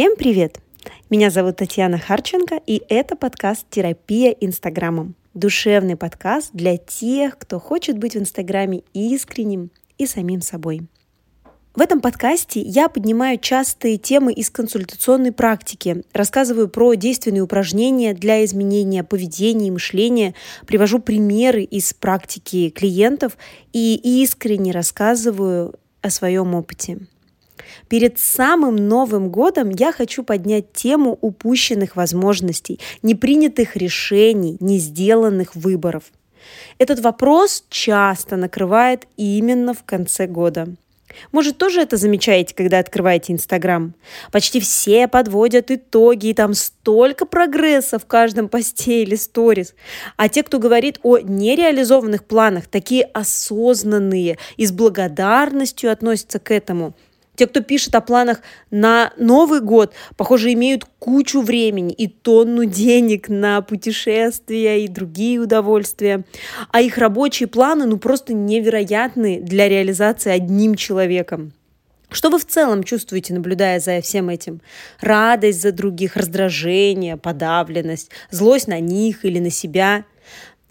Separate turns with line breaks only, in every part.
Всем привет! Меня зовут Татьяна Харченко, и это подкаст «Терапия Инстаграмом». Душевный подкаст для тех, кто хочет быть в Инстаграме искренним и самим собой. В этом подкасте я поднимаю частые темы из консультационной практики, рассказываю про действенные упражнения для изменения поведения и мышления, привожу примеры из практики клиентов и искренне рассказываю о своем опыте. Перед самым Новым годом я хочу поднять тему упущенных возможностей, непринятых решений, не сделанных выборов. Этот вопрос часто накрывает именно в конце года – может, тоже это замечаете, когда открываете Инстаграм? Почти все подводят итоги, и там столько прогресса в каждом посте или сторис. А те, кто говорит о нереализованных планах, такие осознанные и с благодарностью относятся к этому – те, кто пишет о планах на Новый год, похоже, имеют кучу времени и тонну денег на путешествия и другие удовольствия. А их рабочие планы ну просто невероятны для реализации одним человеком. Что вы в целом чувствуете, наблюдая за всем этим? Радость за других, раздражение, подавленность, злость на них или на себя?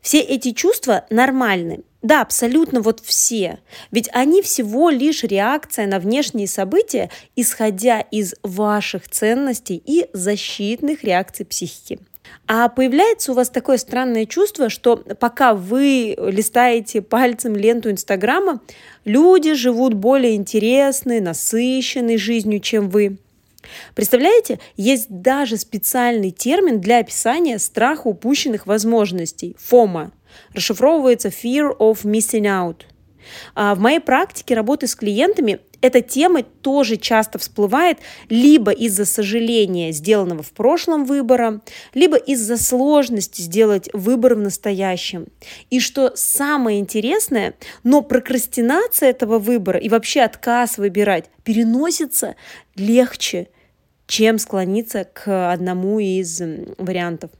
Все эти чувства нормальны. Да, абсолютно вот все. Ведь они всего лишь реакция на внешние события, исходя из ваших ценностей и защитных реакций психики. А появляется у вас такое странное чувство, что пока вы листаете пальцем ленту Инстаграма, люди живут более интересной, насыщенной жизнью, чем вы. Представляете, есть даже специальный термин для описания страха упущенных возможностей – ФОМА. Расшифровывается Fear of Missing Out. А в моей практике работы с клиентами эта тема тоже часто всплывает либо из-за сожаления сделанного в прошлом выбора, либо из-за сложности сделать выбор в настоящем. И что самое интересное, но прокрастинация этого выбора и вообще отказ выбирать переносится легче, чем склониться к одному из вариантов.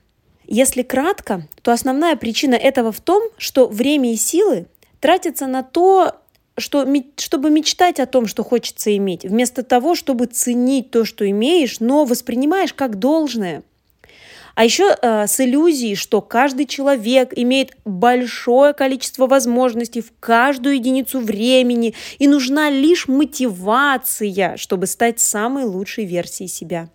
Если кратко, то основная причина этого в том, что время и силы тратятся на то, что, чтобы мечтать о том, что хочется иметь, вместо того, чтобы ценить то, что имеешь, но воспринимаешь как должное. А еще э, с иллюзией, что каждый человек имеет большое количество возможностей в каждую единицу времени, и нужна лишь мотивация, чтобы стать самой лучшей версией себя.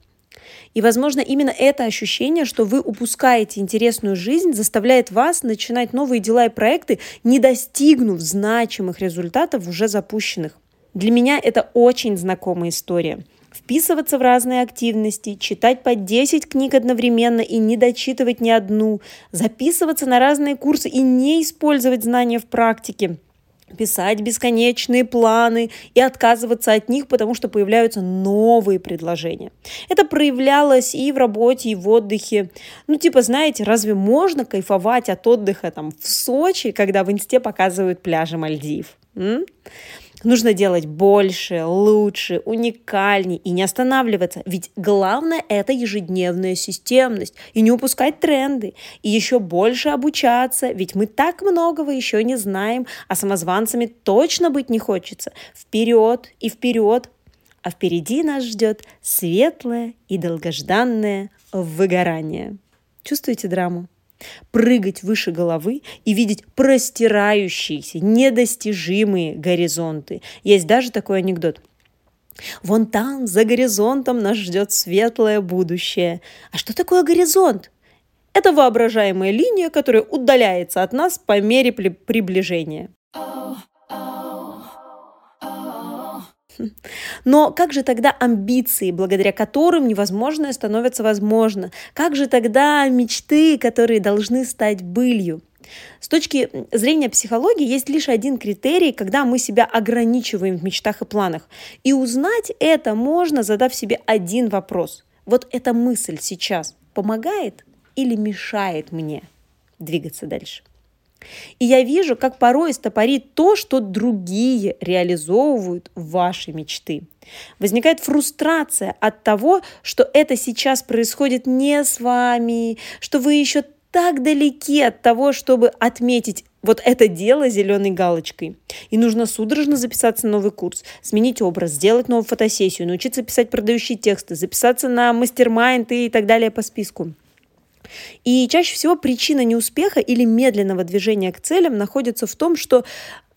И, возможно, именно это ощущение, что вы упускаете интересную жизнь, заставляет вас начинать новые дела и проекты, не достигнув значимых результатов уже запущенных. Для меня это очень знакомая история. Вписываться в разные активности, читать по 10 книг одновременно и не дочитывать ни одну, записываться на разные курсы и не использовать знания в практике – писать бесконечные планы и отказываться от них, потому что появляются новые предложения. Это проявлялось и в работе, и в отдыхе. Ну, типа, знаете, разве можно кайфовать от отдыха там в Сочи, когда в инсте показывают пляжи Мальдив? М? Нужно делать больше, лучше, уникальней и не останавливаться. Ведь главное – это ежедневная системность. И не упускать тренды. И еще больше обучаться. Ведь мы так многого еще не знаем, а самозванцами точно быть не хочется. Вперед и вперед. А впереди нас ждет светлое и долгожданное выгорание. Чувствуете драму? Прыгать выше головы и видеть простирающиеся, недостижимые горизонты. Есть даже такой анекдот. Вон там, за горизонтом, нас ждет светлое будущее. А что такое горизонт? Это воображаемая линия, которая удаляется от нас по мере приближения. Но как же тогда амбиции, благодаря которым невозможное становится возможно? Как же тогда мечты, которые должны стать былью? С точки зрения психологии есть лишь один критерий, когда мы себя ограничиваем в мечтах и планах. И узнать это можно, задав себе один вопрос. Вот эта мысль сейчас помогает или мешает мне двигаться дальше? И я вижу, как порой стопорит то, что другие реализовывают ваши мечты. Возникает фрустрация от того, что это сейчас происходит не с вами, что вы еще так далеки от того, чтобы отметить вот это дело зеленой галочкой. И нужно судорожно записаться на новый курс, сменить образ, сделать новую фотосессию, научиться писать продающие тексты, записаться на мастер-майнд и так далее по списку. И чаще всего причина неуспеха или медленного движения к целям находится в том, что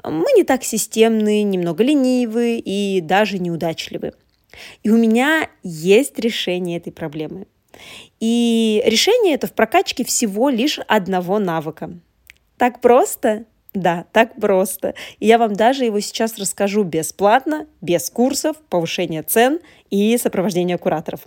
мы не так системны, немного ленивы и даже неудачливы. И у меня есть решение этой проблемы. И решение это в прокачке всего лишь одного навыка. Так просто? Да, так просто. И я вам даже его сейчас расскажу бесплатно, без курсов, повышения цен и сопровождения кураторов.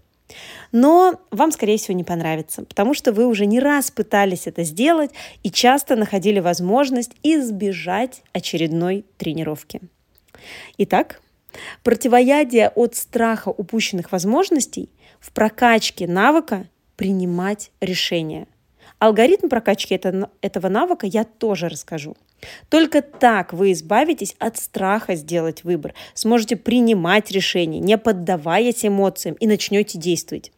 Но вам, скорее всего, не понравится, потому что вы уже не раз пытались это сделать и часто находили возможность избежать очередной тренировки. Итак, противоядие от страха упущенных возможностей в прокачке навыка принимать решения. Алгоритм прокачки этого навыка я тоже расскажу. Только так вы избавитесь от страха сделать выбор, сможете принимать решения, не поддаваясь эмоциям и начнете действовать.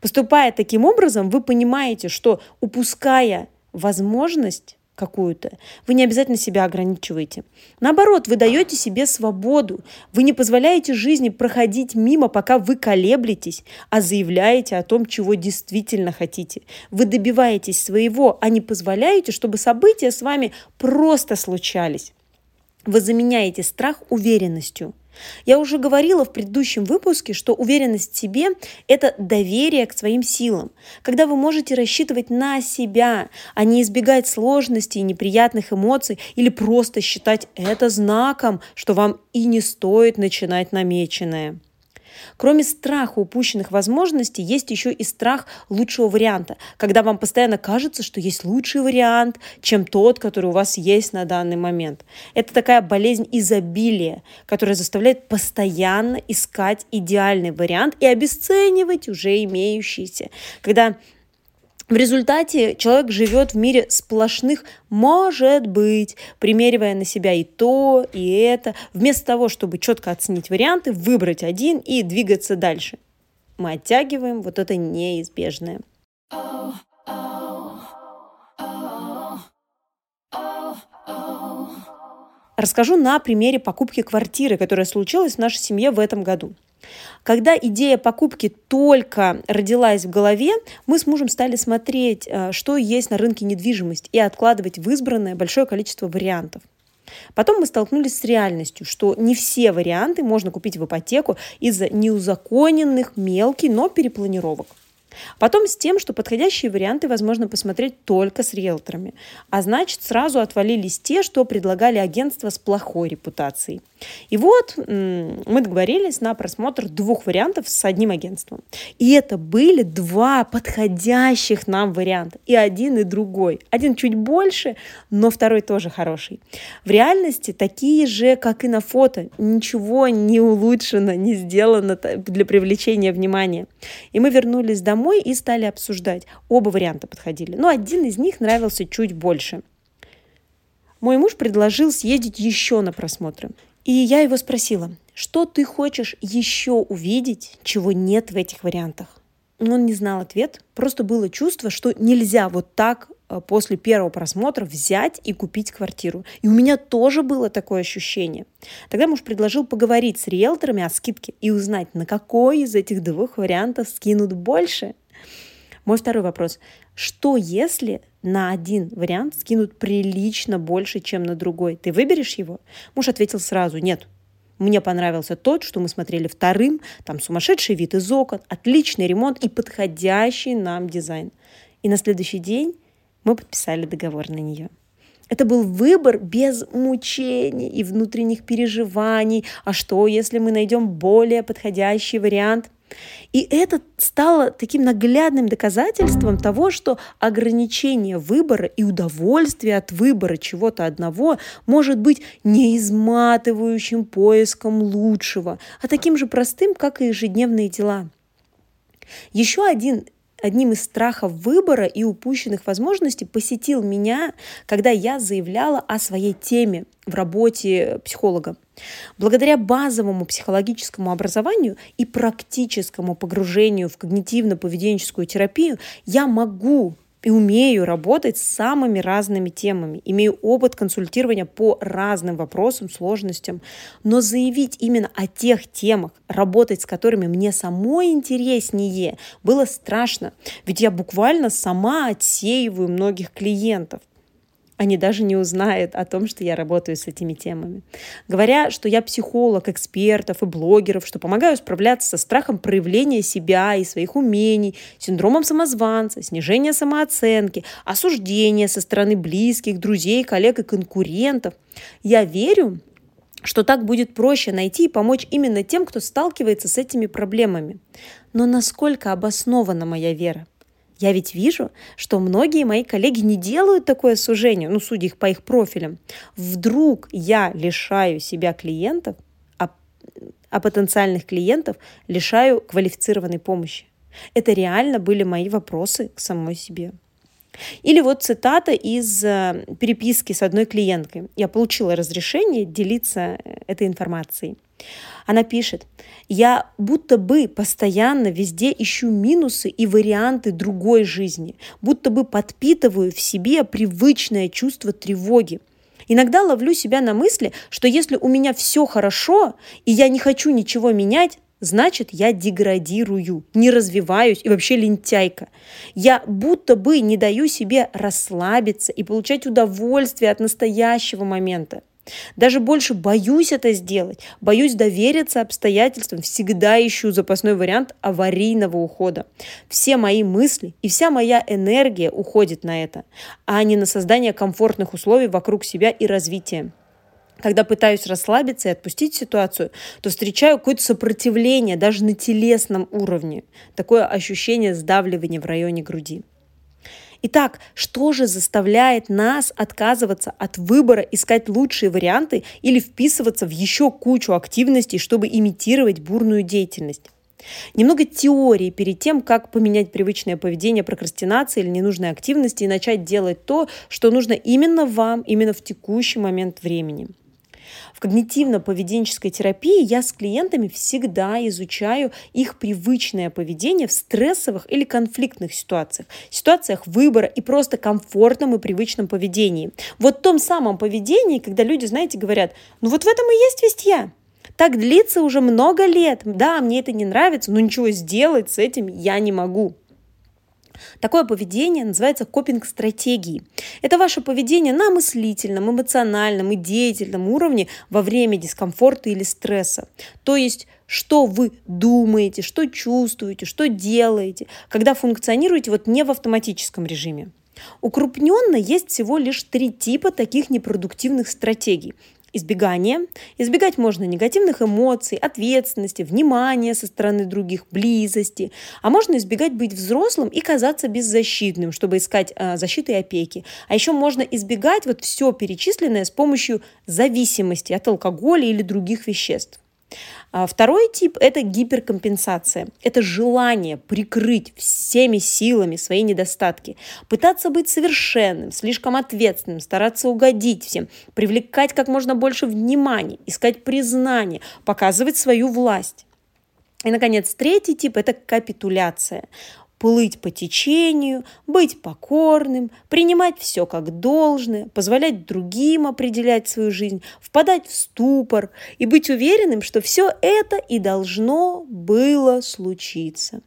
Поступая таким образом, вы понимаете, что упуская возможность какую-то, вы не обязательно себя ограничиваете. Наоборот, вы даете себе свободу. Вы не позволяете жизни проходить мимо, пока вы колеблетесь, а заявляете о том, чего действительно хотите. Вы добиваетесь своего, а не позволяете, чтобы события с вами просто случались. Вы заменяете страх уверенностью – я уже говорила в предыдущем выпуске, что уверенность в себе – это доверие к своим силам, когда вы можете рассчитывать на себя, а не избегать сложностей и неприятных эмоций или просто считать это знаком, что вам и не стоит начинать намеченное. Кроме страха упущенных возможностей, есть еще и страх лучшего варианта, когда вам постоянно кажется, что есть лучший вариант, чем тот, который у вас есть на данный момент. Это такая болезнь изобилия, которая заставляет постоянно искать идеальный вариант и обесценивать уже имеющийся. Когда в результате человек живет в мире сплошных «может быть», примеривая на себя и то, и это, вместо того, чтобы четко оценить варианты, выбрать один и двигаться дальше. Мы оттягиваем вот это неизбежное. Расскажу на примере покупки квартиры, которая случилась в нашей семье в этом году. Когда идея покупки только родилась в голове, мы с мужем стали смотреть, э, что есть на рынке недвижимости, и откладывать в избранное большое количество вариантов. Потом мы столкнулись с реальностью, что не все варианты можно купить в ипотеку из-за неузаконенных мелких, но перепланировок. Потом с тем, что подходящие варианты возможно посмотреть только с риэлторами. А значит, сразу отвалились те, что предлагали агентства с плохой репутацией. И вот мы договорились на просмотр двух вариантов с одним агентством. И это были два подходящих нам варианта. И один, и другой. Один чуть больше, но второй тоже хороший. В реальности такие же, как и на фото. Ничего не улучшено, не сделано для привлечения внимания. И мы вернулись домой домой и стали обсуждать. Оба варианта подходили. Но один из них нравился чуть больше. Мой муж предложил съездить еще на просмотры. И я его спросила, что ты хочешь еще увидеть, чего нет в этих вариантах? Он не знал ответ, просто было чувство, что нельзя вот так э, после первого просмотра взять и купить квартиру. И у меня тоже было такое ощущение. Тогда муж предложил поговорить с риэлторами о скидке и узнать, на какой из этих двух вариантов скинут больше. Мой второй вопрос. Что если на один вариант скинут прилично больше, чем на другой? Ты выберешь его? Муж ответил сразу, нет, мне понравился тот, что мы смотрели вторым. Там сумасшедший вид из окон, отличный ремонт и подходящий нам дизайн. И на следующий день мы подписали договор на нее. Это был выбор без мучений и внутренних переживаний. А что, если мы найдем более подходящий вариант? И это стало таким наглядным доказательством того, что ограничение выбора и удовольствие от выбора чего-то одного может быть не изматывающим поиском лучшего, а таким же простым, как и ежедневные дела. Еще один одним из страхов выбора и упущенных возможностей посетил меня, когда я заявляла о своей теме в работе психолога. Благодаря базовому психологическому образованию и практическому погружению в когнитивно-поведенческую терапию я могу и умею работать с самыми разными темами, имею опыт консультирования по разным вопросам, сложностям, но заявить именно о тех темах, работать с которыми мне самой интереснее, было страшно, ведь я буквально сама отсеиваю многих клиентов они даже не узнают о том, что я работаю с этими темами. Говоря, что я психолог экспертов и блогеров, что помогаю справляться со страхом проявления себя и своих умений, синдромом самозванца, снижения самооценки, осуждения со стороны близких, друзей, коллег и конкурентов, я верю, что так будет проще найти и помочь именно тем, кто сталкивается с этими проблемами. Но насколько обоснована моя вера? Я ведь вижу, что многие мои коллеги не делают такое сужение, ну, судя их по их профилям. Вдруг я лишаю себя клиентов, а, а потенциальных клиентов лишаю квалифицированной помощи. Это реально были мои вопросы к самой себе. Или вот цитата из э, переписки с одной клиенткой. Я получила разрешение делиться э, этой информацией. Она пишет, я будто бы постоянно везде ищу минусы и варианты другой жизни, будто бы подпитываю в себе привычное чувство тревоги. Иногда ловлю себя на мысли, что если у меня все хорошо, и я не хочу ничего менять, значит, я деградирую, не развиваюсь и вообще лентяйка. Я будто бы не даю себе расслабиться и получать удовольствие от настоящего момента. Даже больше боюсь это сделать, боюсь довериться обстоятельствам, всегда ищу запасной вариант аварийного ухода. Все мои мысли и вся моя энергия уходит на это, а не на создание комфортных условий вокруг себя и развития. Когда пытаюсь расслабиться и отпустить ситуацию, то встречаю какое-то сопротивление даже на телесном уровне. Такое ощущение сдавливания в районе груди. Итак, что же заставляет нас отказываться от выбора, искать лучшие варианты или вписываться в еще кучу активностей, чтобы имитировать бурную деятельность? Немного теории перед тем, как поменять привычное поведение прокрастинации или ненужной активности и начать делать то, что нужно именно вам, именно в текущий момент времени. В когнитивно-поведенческой терапии я с клиентами всегда изучаю их привычное поведение в стрессовых или конфликтных ситуациях, ситуациях выбора и просто комфортном и привычном поведении. Вот в том самом поведении, когда люди, знаете, говорят, ну вот в этом и есть весть я. Так длится уже много лет. Да, мне это не нравится, но ничего сделать с этим я не могу. Такое поведение называется копинг-стратегией. Это ваше поведение на мыслительном, эмоциональном и деятельном уровне во время дискомфорта или стресса. То есть что вы думаете, что чувствуете, что делаете, когда функционируете вот не в автоматическом режиме. Укрупненно есть всего лишь три типа таких непродуктивных стратегий избегание. Избегать можно негативных эмоций, ответственности, внимания со стороны других, близости. А можно избегать быть взрослым и казаться беззащитным, чтобы искать э, защиты и опеки. А еще можно избегать вот все перечисленное с помощью зависимости от алкоголя или других веществ. А второй тип – это гиперкомпенсация. Это желание прикрыть всеми силами свои недостатки, пытаться быть совершенным, слишком ответственным, стараться угодить всем, привлекать как можно больше внимания, искать признание, показывать свою власть. И, наконец, третий тип – это капитуляция плыть по течению, быть покорным, принимать все как должное, позволять другим определять свою жизнь, впадать в ступор и быть уверенным, что все это и должно было случиться.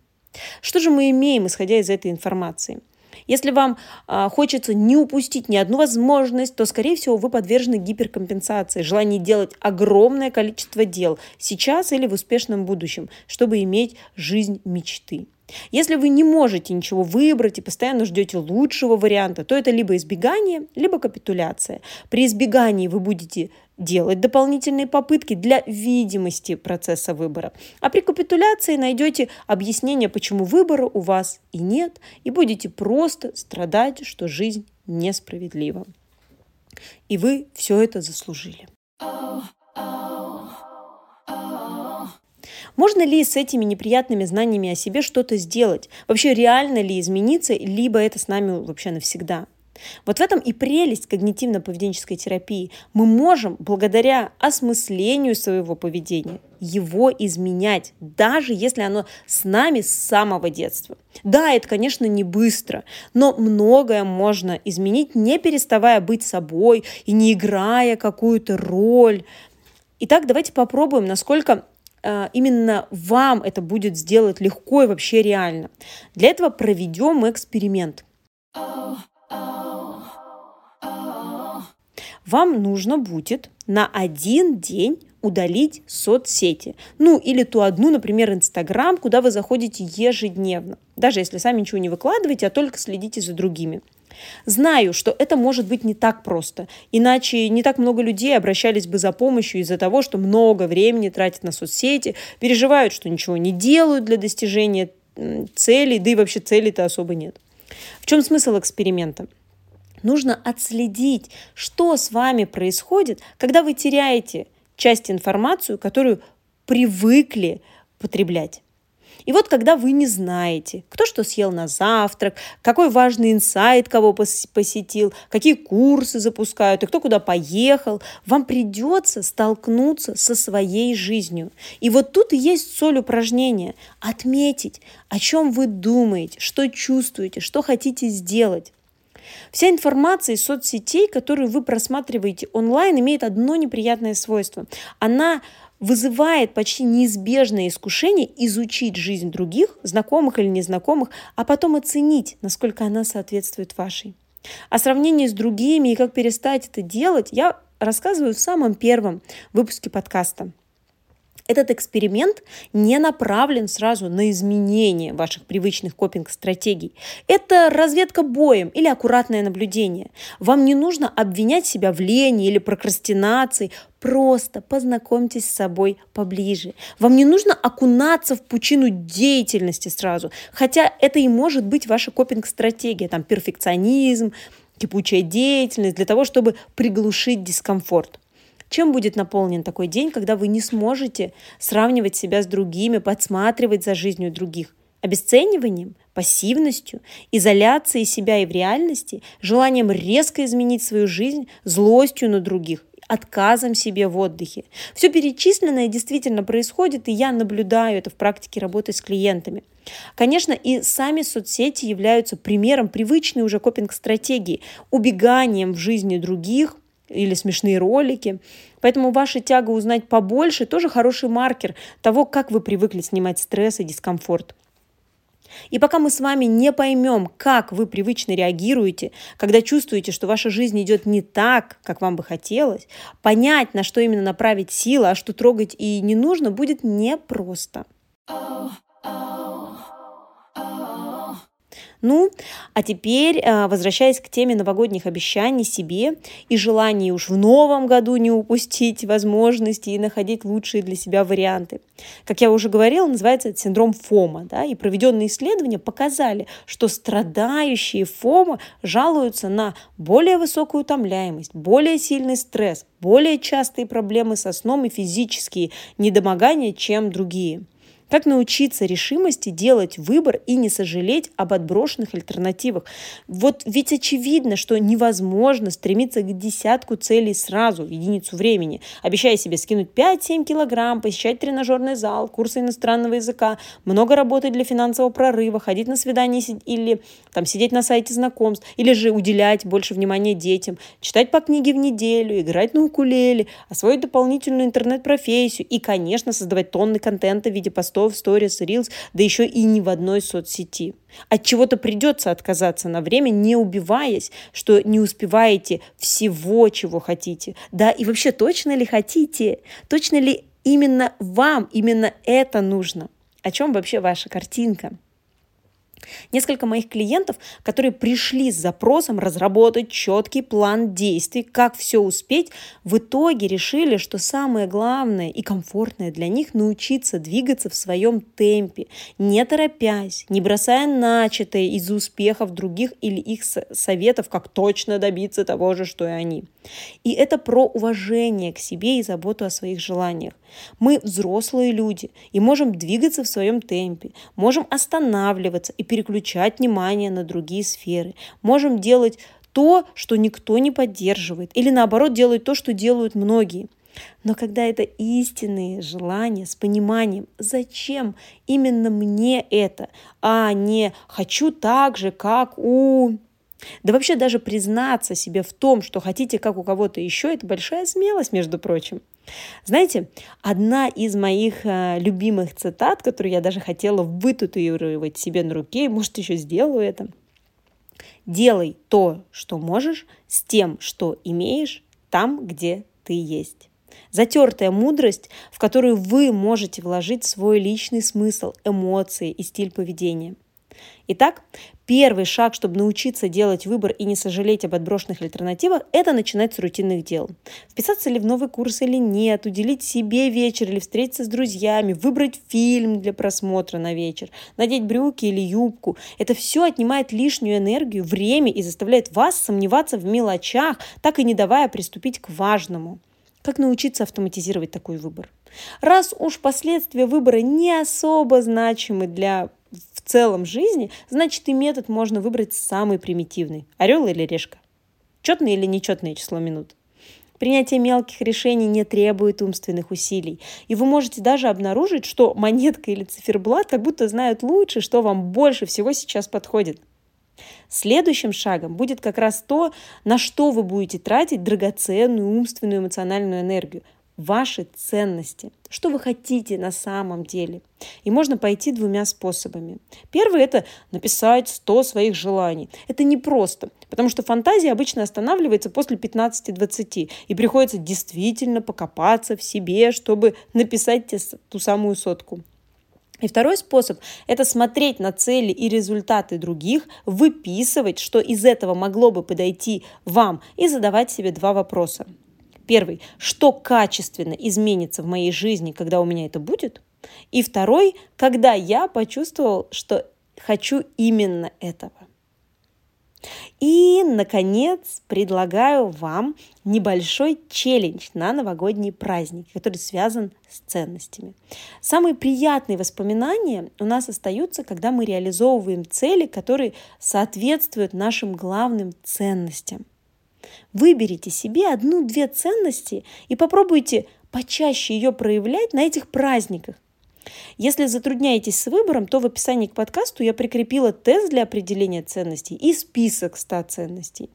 Что же мы имеем, исходя из этой информации? Если вам а, хочется не упустить ни одну возможность, то, скорее всего, вы подвержены гиперкомпенсации, желанию делать огромное количество дел сейчас или в успешном будущем, чтобы иметь жизнь мечты. Если вы не можете ничего выбрать и постоянно ждете лучшего варианта, то это либо избегание, либо капитуляция. При избегании вы будете делать дополнительные попытки для видимости процесса выбора. А при капитуляции найдете объяснение, почему выбора у вас и нет, и будете просто страдать, что жизнь несправедлива. И вы все это заслужили. Oh, oh. Можно ли с этими неприятными знаниями о себе что-то сделать? Вообще реально ли измениться, либо это с нами вообще навсегда? Вот в этом и прелесть когнитивно-поведенческой терапии. Мы можем, благодаря осмыслению своего поведения, его изменять, даже если оно с нами с самого детства. Да, это, конечно, не быстро, но многое можно изменить, не переставая быть собой и не играя какую-то роль. Итак, давайте попробуем, насколько именно вам это будет сделать легко и вообще реально. Для этого проведем эксперимент. Вам нужно будет на один день удалить соцсети. Ну, или ту одну, например, Инстаграм, куда вы заходите ежедневно. Даже если сами ничего не выкладываете, а только следите за другими. Знаю, что это может быть не так просто, иначе не так много людей обращались бы за помощью из-за того, что много времени тратят на соцсети, переживают, что ничего не делают для достижения целей, да и вообще целей-то особо нет. В чем смысл эксперимента? Нужно отследить, что с вами происходит, когда вы теряете – часть информацию, которую привыкли потреблять. И вот когда вы не знаете, кто что съел на завтрак, какой важный инсайт кого посетил, какие курсы запускают и кто куда поехал, вам придется столкнуться со своей жизнью. И вот тут и есть соль упражнения. Отметить, о чем вы думаете, что чувствуете, что хотите сделать. Вся информация из соцсетей, которую вы просматриваете онлайн, имеет одно неприятное свойство. Она вызывает почти неизбежное искушение изучить жизнь других, знакомых или незнакомых, а потом оценить, насколько она соответствует вашей. О сравнении с другими и как перестать это делать я рассказываю в самом первом выпуске подкаста. Этот эксперимент не направлен сразу на изменение ваших привычных копинг-стратегий. Это разведка боем или аккуратное наблюдение. Вам не нужно обвинять себя в лени или прокрастинации. Просто познакомьтесь с собой поближе. Вам не нужно окунаться в пучину деятельности сразу, хотя это и может быть ваша копинг-стратегия, там перфекционизм, кипучая деятельность для того, чтобы приглушить дискомфорт. Чем будет наполнен такой день, когда вы не сможете сравнивать себя с другими, подсматривать за жизнью других? Обесцениванием, пассивностью, изоляцией себя и в реальности, желанием резко изменить свою жизнь, злостью на других, отказом себе в отдыхе. Все перечисленное действительно происходит, и я наблюдаю это в практике работы с клиентами. Конечно, и сами соцсети являются примером привычной уже копинг-стратегии, убеганием в жизни других – или смешные ролики. Поэтому ваша тяга узнать побольше тоже хороший маркер того, как вы привыкли снимать стресс и дискомфорт. И пока мы с вами не поймем, как вы привычно реагируете, когда чувствуете, что ваша жизнь идет не так, как вам бы хотелось, понять, на что именно направить силы, а что трогать и не нужно, будет непросто. Oh, oh. Ну, а теперь, а, возвращаясь к теме новогодних обещаний себе и желании уж в новом году не упустить возможности и находить лучшие для себя варианты. Как я уже говорила, называется это синдром ФОМа. Да? И проведенные исследования показали, что страдающие ФОМа жалуются на более высокую утомляемость, более сильный стресс, более частые проблемы со сном и физические недомогания, чем другие. Как научиться решимости делать выбор и не сожалеть об отброшенных альтернативах? Вот ведь очевидно, что невозможно стремиться к десятку целей сразу в единицу времени, обещая себе скинуть 5-7 килограмм, посещать тренажерный зал, курсы иностранного языка, много работать для финансового прорыва, ходить на свидания или там, сидеть на сайте знакомств, или же уделять больше внимания детям, читать по книге в неделю, играть на укулеле, освоить дополнительную интернет-профессию и, конечно, создавать тонны контента в виде постов постов, сторис, рилс, да еще и ни в одной соцсети. От чего-то придется отказаться на время, не убиваясь, что не успеваете всего, чего хотите. Да, и вообще точно ли хотите? Точно ли именно вам, именно это нужно? О чем вообще ваша картинка? Несколько моих клиентов, которые пришли с запросом разработать четкий план действий, как все успеть, в итоге решили, что самое главное и комфортное для них научиться двигаться в своем темпе, не торопясь, не бросая начатое из-за успехов других или их советов, как точно добиться того же, что и они. И это про уважение к себе и заботу о своих желаниях. Мы взрослые люди и можем двигаться в своем темпе, можем останавливаться и переключать внимание на другие сферы, можем делать то, что никто не поддерживает, или наоборот делать то, что делают многие. Но когда это истинные желания с пониманием, зачем именно мне это, а не хочу так же, как у... Да вообще даже признаться себе в том, что хотите как у кого-то еще, это большая смелость, между прочим. Знаете, одна из моих э, любимых цитат, которую я даже хотела вытатуировать себе на руке, может еще сделаю это – Делай то, что можешь, с тем, что имеешь, там, где ты есть. Затертая мудрость, в которую вы можете вложить свой личный смысл, эмоции и стиль поведения – Итак, первый шаг, чтобы научиться делать выбор и не сожалеть об отброшенных альтернативах, это начинать с рутинных дел. Вписаться ли в новый курс или нет, уделить себе вечер или встретиться с друзьями, выбрать фильм для просмотра на вечер, надеть брюки или юбку. Это все отнимает лишнюю энергию, время и заставляет вас сомневаться в мелочах, так и не давая приступить к важному. Как научиться автоматизировать такой выбор? Раз уж последствия выбора не особо значимы для целом жизни, значит и метод можно выбрать самый примитивный. Орел или решка. Четное или нечетное число минут. Принятие мелких решений не требует умственных усилий. И вы можете даже обнаружить, что монетка или циферблат как будто знают лучше, что вам больше всего сейчас подходит. Следующим шагом будет как раз то, на что вы будете тратить драгоценную умственную эмоциональную энергию ваши ценности, что вы хотите на самом деле. И можно пойти двумя способами. Первый – это написать 100 своих желаний. Это непросто, потому что фантазия обычно останавливается после 15-20, и приходится действительно покопаться в себе, чтобы написать ту самую сотку. И второй способ – это смотреть на цели и результаты других, выписывать, что из этого могло бы подойти вам, и задавать себе два вопроса. Первый, что качественно изменится в моей жизни, когда у меня это будет? И второй, когда я почувствовал, что хочу именно этого. И, наконец, предлагаю вам небольшой челлендж на новогодний праздник, который связан с ценностями. Самые приятные воспоминания у нас остаются, когда мы реализовываем цели, которые соответствуют нашим главным ценностям. Выберите себе одну-две ценности и попробуйте почаще ее проявлять на этих праздниках. Если затрудняетесь с выбором, то в описании к подкасту я прикрепила тест для определения ценностей и список 100 ценностей.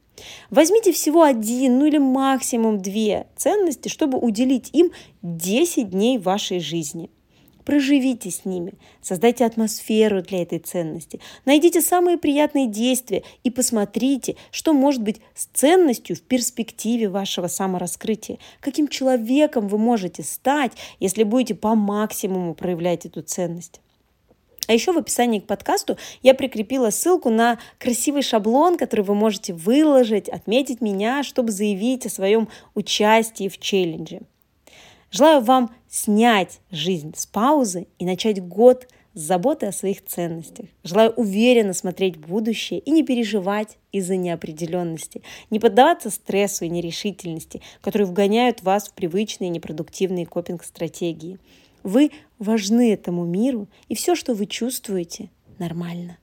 Возьмите всего один, ну или максимум две ценности, чтобы уделить им 10 дней вашей жизни – Проживите с ними, создайте атмосферу для этой ценности, найдите самые приятные действия и посмотрите, что может быть с ценностью в перспективе вашего самораскрытия. Каким человеком вы можете стать, если будете по максимуму проявлять эту ценность. А еще в описании к подкасту я прикрепила ссылку на красивый шаблон, который вы можете выложить, отметить меня, чтобы заявить о своем участии в челлендже. Желаю вам снять жизнь с паузы и начать год с заботы о своих ценностях. Желаю уверенно смотреть в будущее и не переживать из-за неопределенности, не поддаваться стрессу и нерешительности, которые вгоняют вас в привычные непродуктивные копинг-стратегии. Вы важны этому миру, и все, что вы чувствуете, нормально.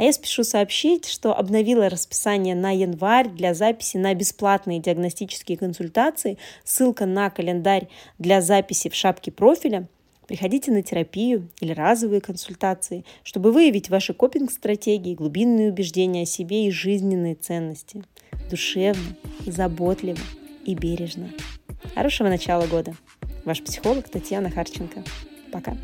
А я спешу сообщить, что обновила расписание на январь для записи на бесплатные диагностические консультации. Ссылка на календарь для записи в шапке профиля. Приходите на терапию или разовые консультации, чтобы выявить ваши копинг-стратегии, глубинные убеждения о себе и жизненные ценности. Душевно, заботливо и бережно. Хорошего начала года. Ваш психолог Татьяна Харченко. Пока.